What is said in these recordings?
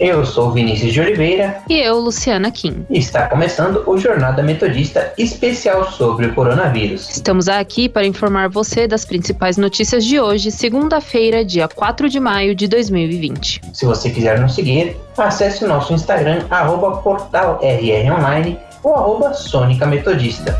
Eu sou Vinícius de Oliveira. E eu, Luciana Kim. E está começando o Jornal da Metodista especial sobre o coronavírus. Estamos aqui para informar você das principais notícias de hoje, segunda-feira, dia 4 de maio de 2020. Se você quiser nos seguir, acesse o nosso Instagram, arroba portalrronline ou arroba Sônica Metodista.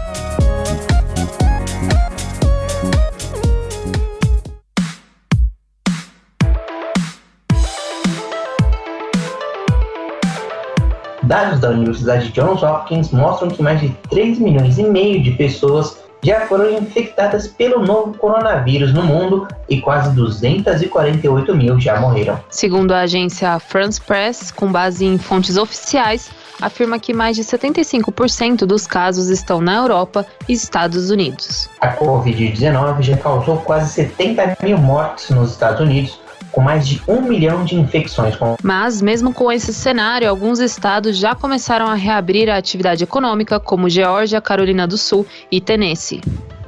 Dados da Universidade Johns Hopkins mostram que mais de 3 milhões e meio de pessoas já foram infectadas pelo novo coronavírus no mundo e quase 248 mil já morreram. Segundo a agência France Press, com base em fontes oficiais, afirma que mais de 75% dos casos estão na Europa e Estados Unidos. A Covid-19 já causou quase 70 mil mortes nos Estados Unidos, com mais de um milhão de infecções. Mas, mesmo com esse cenário, alguns estados já começaram a reabrir a atividade econômica, como Geórgia, Carolina do Sul e Tennessee.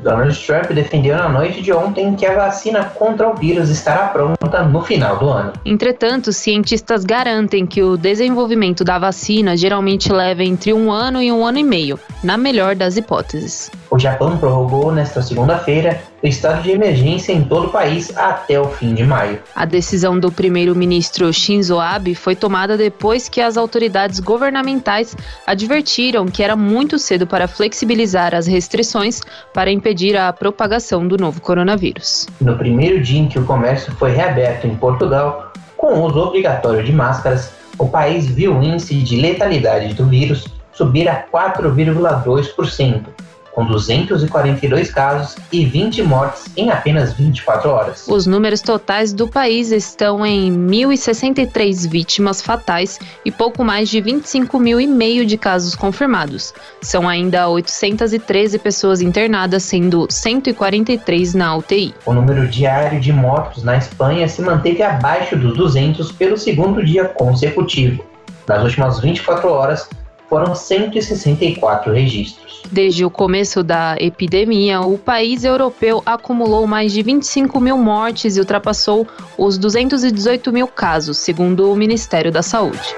Donald Trump defendeu na noite de ontem que a vacina contra o vírus estará pronta no final do ano. Entretanto, cientistas garantem que o desenvolvimento da vacina geralmente leva entre um ano e um ano e meio, na melhor das hipóteses. O Japão prorrogou nesta segunda-feira o estado de emergência em todo o país até o fim de maio. A decisão do primeiro-ministro Shinzo Abe foi tomada depois que as autoridades governamentais advertiram que era muito cedo para flexibilizar as restrições para impedir a propagação do novo coronavírus. No primeiro dia em que o comércio foi reaberto em Portugal, com o uso obrigatório de máscaras, o país viu o índice de letalidade do vírus subir a 4,2%, com 242 casos e 20 mortes em apenas 24 horas. Os números totais do país estão em 1.063 vítimas fatais e pouco mais de 25 mil e meio de casos confirmados. São ainda 813 pessoas internadas, sendo 143 na UTI. O número diário de mortos na Espanha se manteve abaixo dos 200 pelo segundo dia consecutivo. Nas últimas 24 horas, foram 164 registros. Desde o começo da epidemia, o país europeu acumulou mais de 25 mil mortes e ultrapassou os 218 mil casos, segundo o Ministério da Saúde.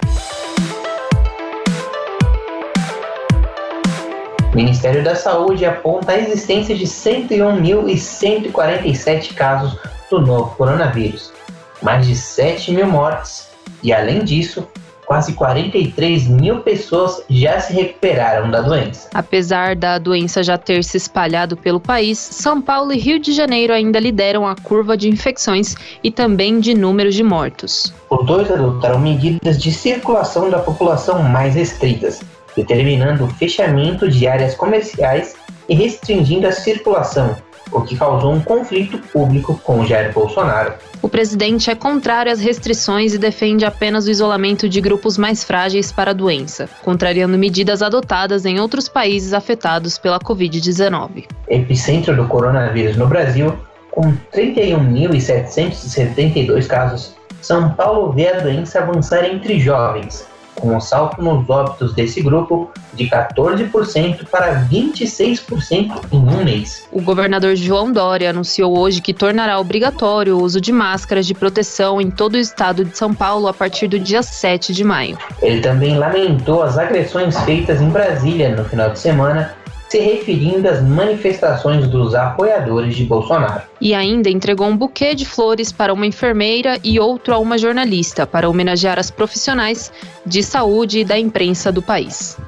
O Ministério da Saúde aponta a existência de 101.147 casos do novo coronavírus, mais de 7 mil mortes e, além disso, quase 43 mil pessoas já se recuperaram da doença. Apesar da doença já ter se espalhado pelo país, São Paulo e Rio de Janeiro ainda lideram a curva de infecções e também de números de mortos. Os dois adotaram medidas de circulação da população mais restritas, determinando o fechamento de áreas comerciais e restringindo a circulação, o que causou um conflito público com Jair Bolsonaro. O presidente é contrário às restrições e defende apenas o isolamento de grupos mais frágeis para a doença, contrariando medidas adotadas em outros países afetados pela Covid-19. Epicentro do coronavírus no Brasil, com 31.772 casos, São Paulo vê a doença avançar entre jovens, com um salto nos óbitos desse grupo de 14% para 26% em um mês. O governador João Dória anunciou hoje que tornará obrigatório o uso de máscaras de proteção em todo o estado de São Paulo a partir do dia 7 de maio. Ele também lamentou as agressões feitas em Brasília no final de semana se referindo às manifestações dos apoiadores de Bolsonaro. E ainda entregou um buquê de flores para uma enfermeira e outro a uma jornalista para homenagear as profissionais de saúde e da imprensa do país.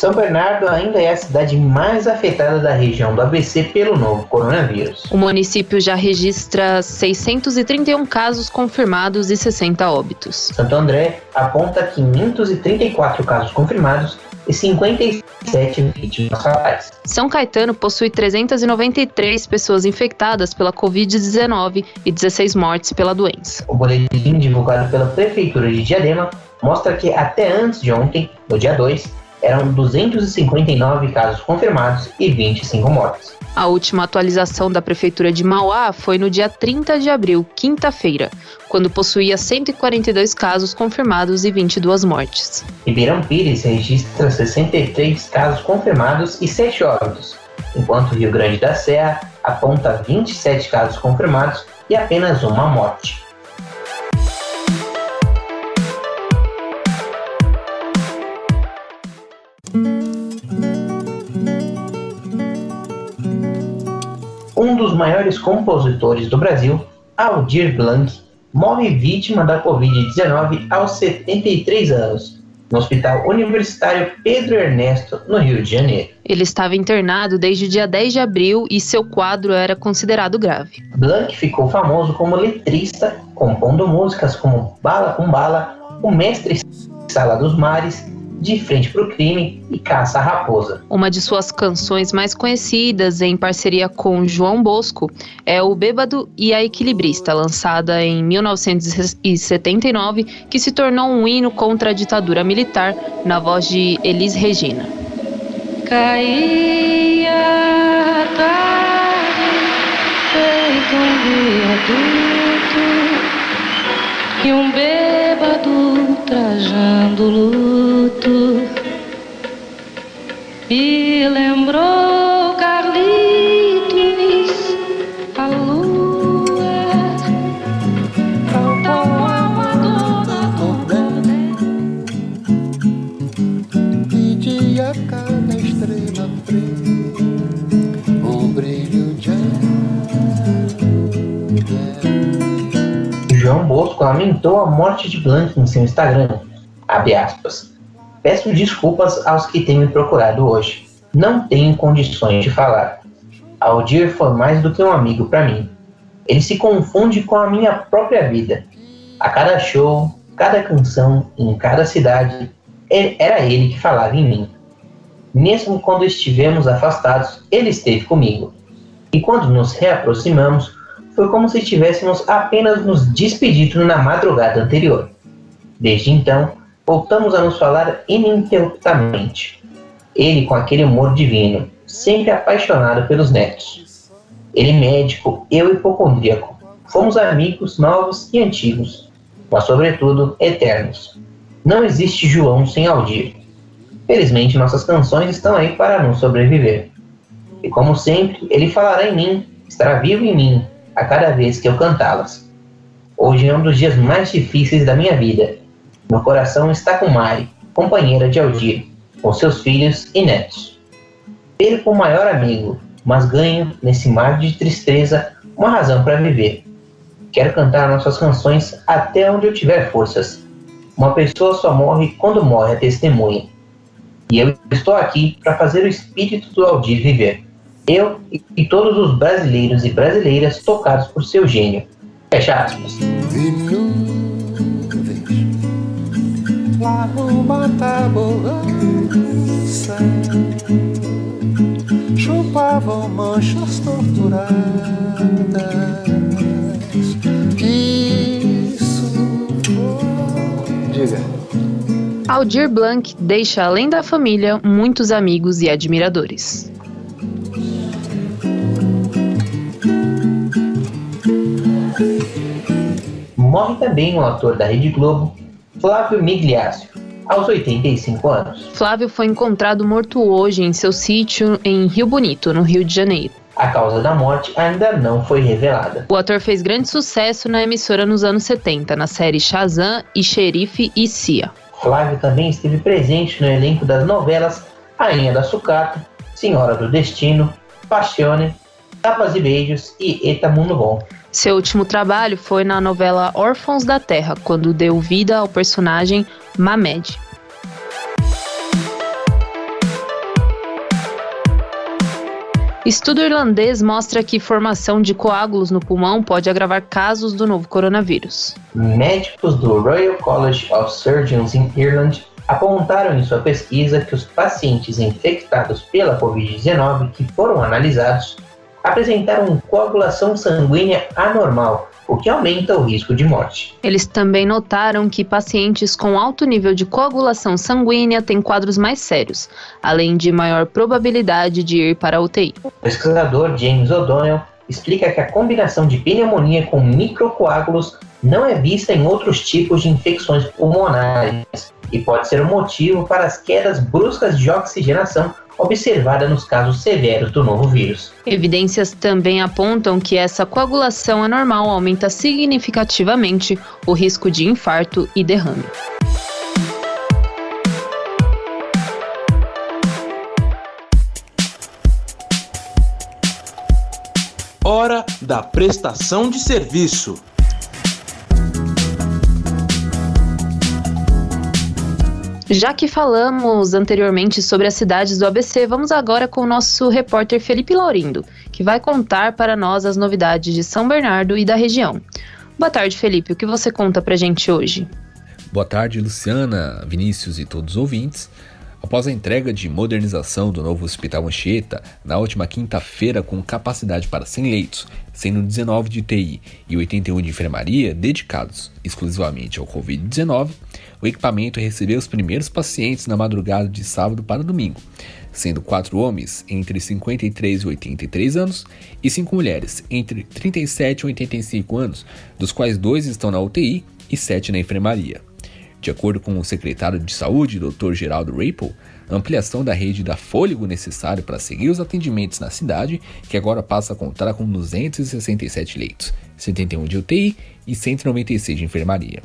São Bernardo ainda é a cidade mais afetada da região do ABC pelo novo coronavírus. O município já registra 631 casos confirmados e 60 óbitos. Santo André aponta 534 casos confirmados e 57 vítimas fatais. São Caetano possui 393 pessoas infectadas pela Covid-19 e 16 mortes pela doença. O boletim divulgado pela Prefeitura de Diadema mostra que até antes de ontem, no dia 2, eram 259 casos confirmados e 25 mortes. A última atualização da Prefeitura de Mauá foi no dia 30 de abril, quinta-feira, quando possuía 142 casos confirmados e 22 mortes. Ribeirão Pires registra 63 casos confirmados e 7 óbitos, enquanto Rio Grande da Serra aponta 27 casos confirmados e apenas uma morte. Maiores compositores do Brasil, Aldir Blanc, morre vítima da Covid-19 aos 73 anos, no Hospital Universitário Pedro Ernesto, no Rio de Janeiro. Ele estava internado desde o dia 10 de abril e seu quadro era considerado grave. Blanc ficou famoso como letrista, compondo músicas como Bala com Bala, O Mestre Sala dos Mares de Frente para o Crime e Caça à Raposa. Uma de suas canções mais conhecidas, em parceria com João Bosco, é O Bêbado e a Equilibrista, lançada em 1979, que se tornou um hino contra a ditadura militar, na voz de Elis Regina. Caía a tarde, feito um viaduto, e um bêbado trajando luto. Lamentou a morte de Blanc em seu Instagram. Abre aspas. Peço desculpas aos que têm me procurado hoje. Não tenho condições de falar. Aldir foi mais do que um amigo para mim. Ele se confunde com a minha própria vida. A cada show, cada canção, em cada cidade, era ele que falava em mim. Mesmo quando estivemos afastados, ele esteve comigo. E quando nos reaproximamos, foi como se tivéssemos apenas nos despedido na madrugada anterior. Desde então, voltamos a nos falar ininterruptamente. Ele com aquele humor divino, sempre apaixonado pelos netos. Ele médico, eu hipocondríaco. Fomos amigos novos e antigos, mas sobretudo eternos. Não existe João sem Aldir. Felizmente nossas canções estão aí para nos sobreviver. E como sempre, ele falará em mim, estará vivo em mim, a cada vez que eu cantá-las. Hoje é um dos dias mais difíceis da minha vida. Meu coração está com Mari, companheira de Aldir, com seus filhos e netos. Perco o maior amigo, mas ganho, nesse mar de tristeza, uma razão para viver. Quero cantar nossas canções até onde eu tiver forças. Uma pessoa só morre quando morre a testemunha. E eu estou aqui para fazer o espírito do Aldir viver. Eu e- todos os brasileiros e brasileiras tocados por seu gênio. Fecha aspas. Vi nuvens lá numa tabulança chupavam manchas torturadas. Isso foi. Diga. Aldir Blanc deixa, além da família, muitos amigos e admiradores. Morre também o ator da Rede Globo, Flávio Migliaccio, aos 85 anos. Flávio foi encontrado morto hoje em seu sítio em Rio Bonito, no Rio de Janeiro. A causa da morte ainda não foi revelada. O ator fez grande sucesso na emissora nos anos 70, na série Shazam e Xerife e Cia. Flávio também esteve presente no elenco das novelas Rainha da Sucata, Senhora do Destino, Passione, Tapas e Beijos e Eta Mundo Bom. Seu último trabalho foi na novela Órfãos da Terra, quando deu vida ao personagem Mamed. Estudo irlandês mostra que formação de coágulos no pulmão pode agravar casos do novo coronavírus. Médicos do Royal College of Surgeons em Ireland apontaram em sua pesquisa que os pacientes infectados pela Covid-19 que foram analisados apresentaram coagulação sanguínea anormal, o que aumenta o risco de morte. Eles também notaram que pacientes com alto nível de coagulação sanguínea têm quadros mais sérios, além de maior probabilidade de ir para a UTI. O pesquisador James O'Donnell explica que a combinação de pneumonia com microcoágulos não é vista em outros tipos de infecções pulmonares e pode ser o um motivo para as quedas bruscas de oxigenação observada nos casos severos do novo vírus. Evidências também apontam que essa coagulação anormal aumenta significativamente o risco de infarto e derrame. Hora da prestação de serviço. Já que falamos anteriormente sobre as cidades do ABC, vamos agora com o nosso repórter Felipe Laurindo, que vai contar para nós as novidades de São Bernardo e da região. Boa tarde, Felipe. O que você conta pra gente hoje? Boa tarde, Luciana, Vinícius e todos os ouvintes. Após a entrega de modernização do novo Hospital Anchieta, na última quinta-feira com capacidade para 100 leitos, sendo 19 de TI e 81 de enfermaria dedicados exclusivamente ao Covid-19, o equipamento recebeu os primeiros pacientes na madrugada de sábado para domingo, sendo quatro homens entre 53 e 83 anos e cinco mulheres entre 37 e 85 anos, dos quais dois estão na UTI e sete na enfermaria. De acordo com o secretário de Saúde, Dr. Geraldo Rapel, a ampliação da rede dá fôlego necessário para seguir os atendimentos na cidade, que agora passa a contar com 267 leitos, 71 de UTI e 196 de enfermaria.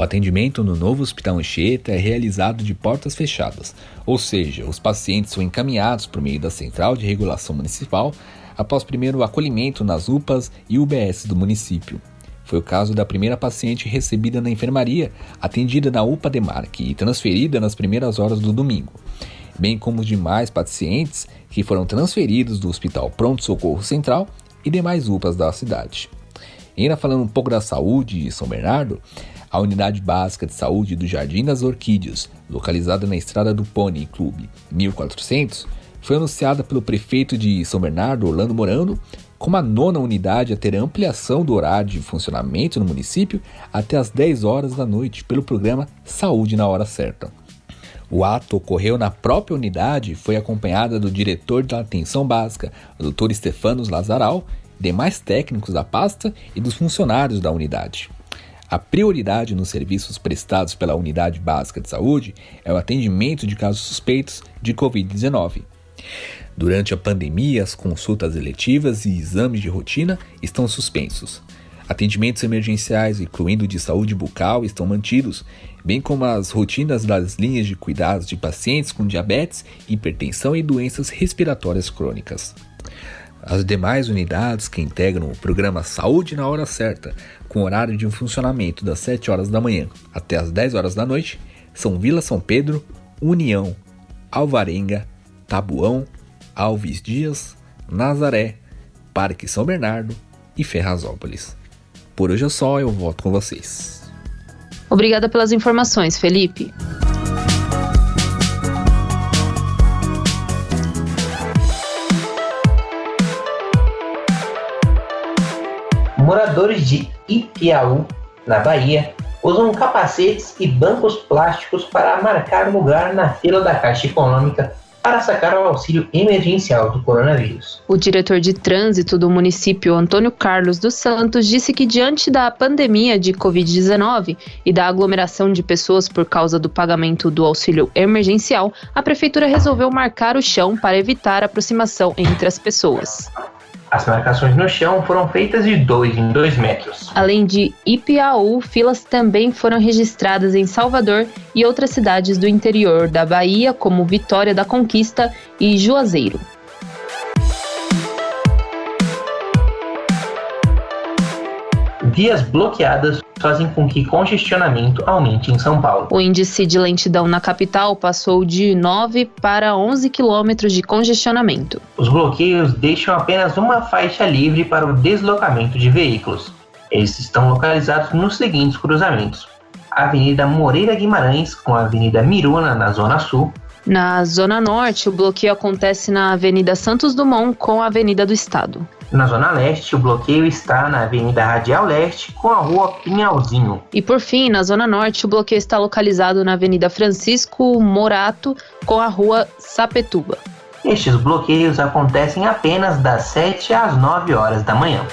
O atendimento no novo Hospital Anchieta é realizado de portas fechadas, ou seja, os pacientes são encaminhados por meio da Central de Regulação Municipal após primeiro acolhimento nas UPAs e UBS do município. Foi o caso da primeira paciente recebida na enfermaria, atendida na UPA Demarque e transferida nas primeiras horas do domingo, bem como os demais pacientes que foram transferidos do Hospital Pronto Socorro Central e demais UPAs da cidade. E ainda falando um pouco da saúde de São Bernardo, a Unidade Básica de Saúde do Jardim das Orquídeas, localizada na Estrada do Pony Clube 1400, foi anunciada pelo prefeito de São Bernardo, Orlando Morando, como a nona unidade a ter ampliação do horário de funcionamento no município até as 10 horas da noite pelo programa Saúde na Hora Certa. O ato ocorreu na própria unidade e foi acompanhada do diretor da atenção básica, o Dr. Stefanos Lazaral, demais técnicos da pasta e dos funcionários da unidade. A prioridade nos serviços prestados pela Unidade Básica de Saúde é o atendimento de casos suspeitos de Covid-19. Durante a pandemia, as consultas eletivas e exames de rotina estão suspensos. Atendimentos emergenciais, incluindo de saúde bucal, estão mantidos, bem como as rotinas das linhas de cuidados de pacientes com diabetes, hipertensão e doenças respiratórias crônicas. As demais unidades que integram o programa Saúde na Hora Certa, com horário de funcionamento das 7 horas da manhã até as 10 horas da noite, são Vila São Pedro, União, Alvarenga, Tabuão, Alves Dias, Nazaré, Parque São Bernardo e Ferrazópolis. Por hoje é só, eu volto com vocês. Obrigada pelas informações, Felipe. Moradores de Ipiaú, na Bahia, usam capacetes e bancos plásticos para marcar lugar na fila da Caixa Econômica para sacar o auxílio emergencial do coronavírus. O diretor de trânsito do município, Antônio Carlos dos Santos, disse que diante da pandemia de Covid-19 e da aglomeração de pessoas por causa do pagamento do auxílio emergencial, a prefeitura resolveu marcar o chão para evitar aproximação entre as pessoas. As marcações no chão foram feitas de 2 em 2 metros. Além de Ipiaú, filas também foram registradas em Salvador e outras cidades do interior da Bahia, como Vitória da Conquista e Juazeiro. Vias bloqueadas fazem com que congestionamento aumente em São Paulo. O índice de lentidão na capital passou de 9 para 11 quilômetros de congestionamento. Os bloqueios deixam apenas uma faixa livre para o deslocamento de veículos. Eles estão localizados nos seguintes cruzamentos: Avenida Moreira Guimarães com a Avenida Miruna na Zona Sul. Na Zona Norte, o bloqueio acontece na Avenida Santos Dumont com a Avenida do Estado. Na Zona Leste, o bloqueio está na Avenida Radial Leste com a Rua Pinhalzinho. E por fim, na Zona Norte, o bloqueio está localizado na Avenida Francisco Morato com a Rua Sapetuba. Estes bloqueios acontecem apenas das 7 às 9 horas da manhã.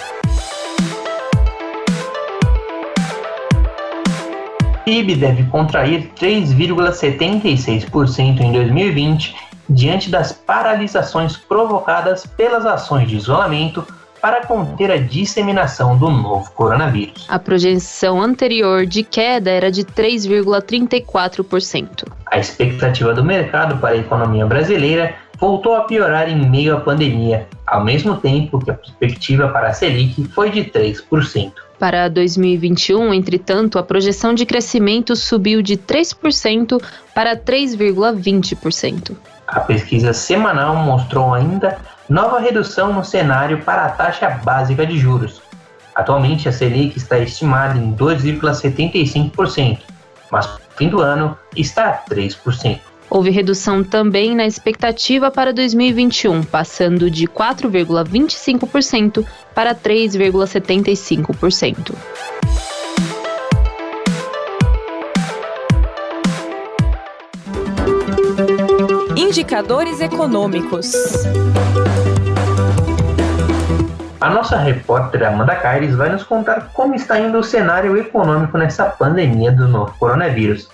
O PIB deve contrair 3,76% em 2020 diante das paralisações provocadas pelas ações de isolamento para conter a disseminação do novo coronavírus. A projeção anterior de queda era de 3,34%. A expectativa do mercado para a economia brasileira voltou a piorar em meio à pandemia, ao mesmo tempo que a perspectiva para a Selic foi de 3%. Para 2021, entretanto, a projeção de crescimento subiu de 3% para 3,20%. A pesquisa semanal mostrou ainda nova redução no cenário para a taxa básica de juros. Atualmente, a Selic está estimada em 2,75%, mas no fim do ano está a 3%. Houve redução também na expectativa para 2021, passando de 4,25% para 3,75%. Indicadores econômicos. A nossa repórter Amanda Caires vai nos contar como está indo o cenário econômico nessa pandemia do novo coronavírus.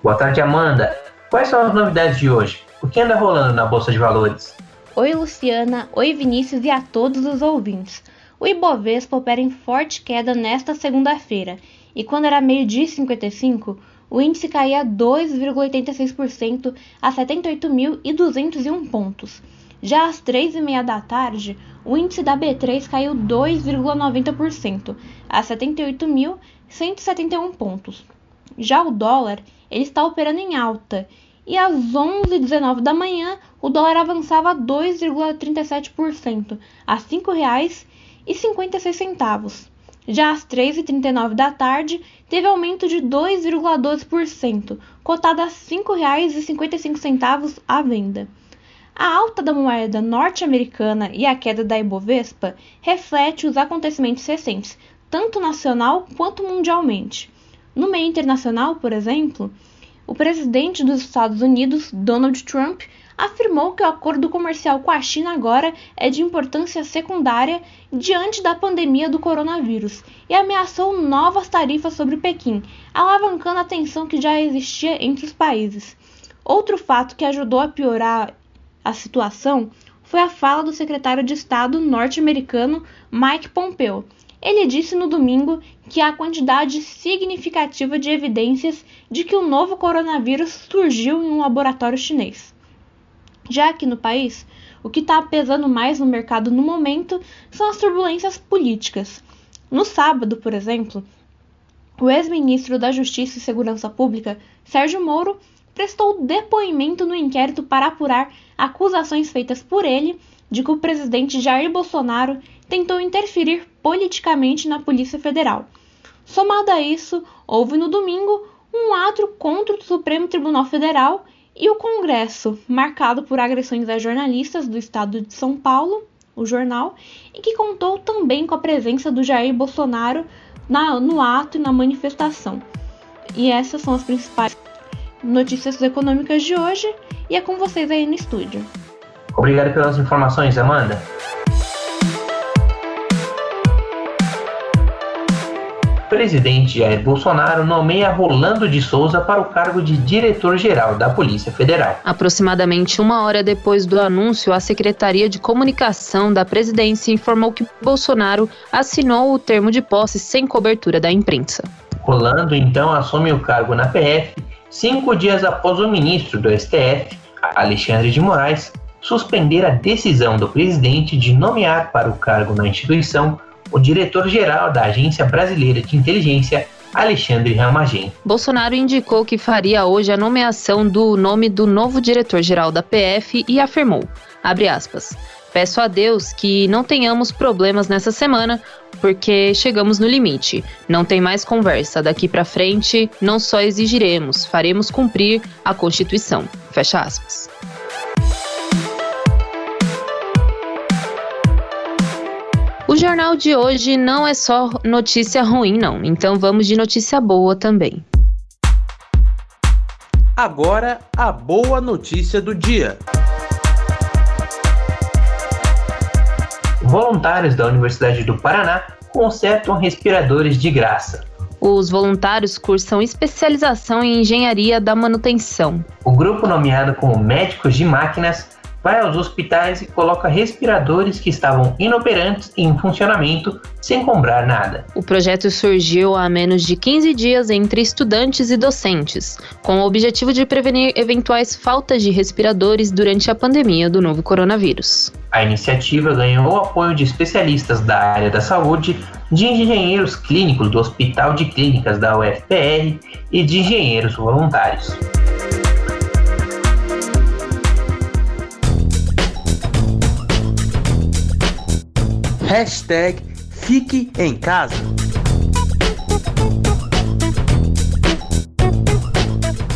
Boa tarde, Amanda. Quais são as novidades de hoje? O que anda rolando na Bolsa de Valores? Oi, Luciana. Oi, Vinícius e a todos os ouvintes. O Ibovespa opera em forte queda nesta segunda-feira e quando era meio-dia e 55, o índice caía 2,86% a 78.201 pontos. Já às 3h30 da tarde, o índice da B3 caiu 2,90% a 78.171 pontos. Já o dólar, ele está operando em alta e às 11h19 da manhã, o dólar avançava 2,37% a R$ 5,56. Já às 3h39 da tarde, teve aumento de 2,12%, cotado a R$ 5,55 à venda. A alta da moeda norte-americana e a queda da Ibovespa reflete os acontecimentos recentes, tanto nacional quanto mundialmente. No meio internacional, por exemplo, o presidente dos Estados Unidos, Donald Trump, afirmou que o acordo comercial com a China agora é de importância secundária diante da pandemia do coronavírus e ameaçou novas tarifas sobre Pequim, alavancando a tensão que já existia entre os países. Outro fato que ajudou a piorar a situação foi a fala do secretário de Estado norte-americano Mike Pompeo. Ele disse no domingo que há quantidade significativa de evidências de que o novo coronavírus surgiu em um laboratório chinês. Já aqui no país, o que está pesando mais no mercado no momento são as turbulências políticas. No sábado, por exemplo, o ex-ministro da Justiça e Segurança Pública, Sérgio Moro, prestou depoimento no inquérito para apurar acusações feitas por ele de que o presidente Jair Bolsonaro tentou interferir politicamente na Polícia Federal. Somado a isso, houve no domingo um ato contra o Supremo Tribunal Federal e o Congresso, marcado por agressões a jornalistas do estado de São Paulo, o jornal, e que contou também com a presença do Jair Bolsonaro na, no ato e na manifestação. E essas são as principais notícias econômicas de hoje, e é com vocês aí no estúdio. Obrigado pelas informações, Amanda. Presidente Jair Bolsonaro nomeia Rolando de Souza para o cargo de diretor-geral da Polícia Federal. Aproximadamente uma hora depois do anúncio, a Secretaria de Comunicação da Presidência informou que Bolsonaro assinou o termo de posse sem cobertura da imprensa. Rolando então assume o cargo na PF cinco dias após o ministro do STF, Alexandre de Moraes, suspender a decisão do presidente de nomear para o cargo na instituição o diretor-geral da Agência Brasileira de Inteligência, Alexandre Ramagem. Bolsonaro indicou que faria hoje a nomeação do nome do novo diretor-geral da PF e afirmou, aspas, Peço a Deus que não tenhamos problemas nessa semana, porque chegamos no limite. Não tem mais conversa. Daqui para frente, não só exigiremos, faremos cumprir a Constituição. Fecha aspas. O jornal de hoje não é só notícia ruim, não. Então vamos de notícia boa também. Agora, a boa notícia do dia. Voluntários da Universidade do Paraná consertam respiradores de graça. Os voluntários cursam especialização em engenharia da manutenção. O grupo, nomeado como Médicos de Máquinas, vai aos hospitais e coloca respiradores que estavam inoperantes em funcionamento sem comprar nada. O projeto surgiu há menos de 15 dias entre estudantes e docentes, com o objetivo de prevenir eventuais faltas de respiradores durante a pandemia do novo coronavírus. A iniciativa ganhou o apoio de especialistas da área da saúde, de engenheiros clínicos do Hospital de Clínicas da UFPR e de engenheiros voluntários. Hashtag Fique em Casa.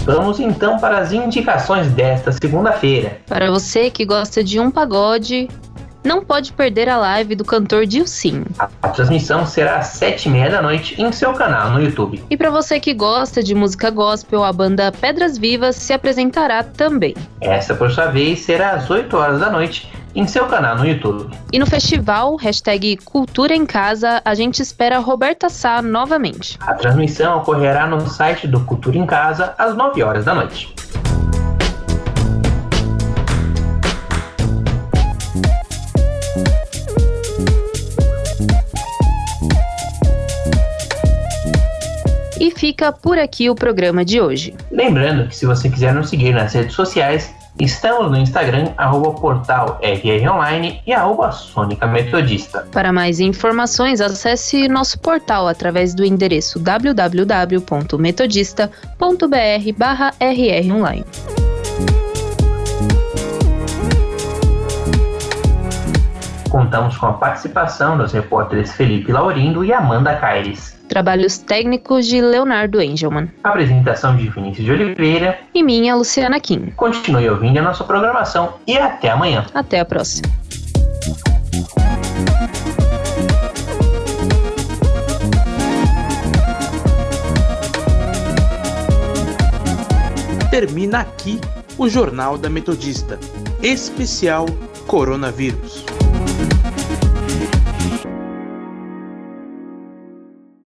Vamos então para as indicações desta segunda-feira. Para você que gosta de um pagode, não pode perder a live do cantor Dilcinho. A, transmissão será às sete e meia da noite em seu canal no YouTube. E para você que gosta de música gospel, a banda Pedras Vivas se apresentará também. Essa, por sua vez, será às 8 horas da noite em seu canal no YouTube. E no festival, hashtag Cultura em Casa, a gente espera Roberta Sá novamente. A transmissão ocorrerá no site do Cultura em Casa às 9 horas da noite. E fica por aqui o programa de hoje. Lembrando que se você quiser nos seguir nas redes sociais, estamos no Instagram, arroba portal RR Online e arroba Sônica Metodista. Para mais informações, acesse nosso portal através do endereço www.metodista.br barra RR Online. Contamos com a participação dos repórteres Felipe Laurindo e Amanda Caires. Trabalhos técnicos de Leonardo Engelman. Apresentação de Vinícius de Oliveira. E minha, Luciana Kim. Continue ouvindo a nossa programação e até amanhã. Até a próxima. Termina aqui o Jornal da Metodista, especial Coronavírus.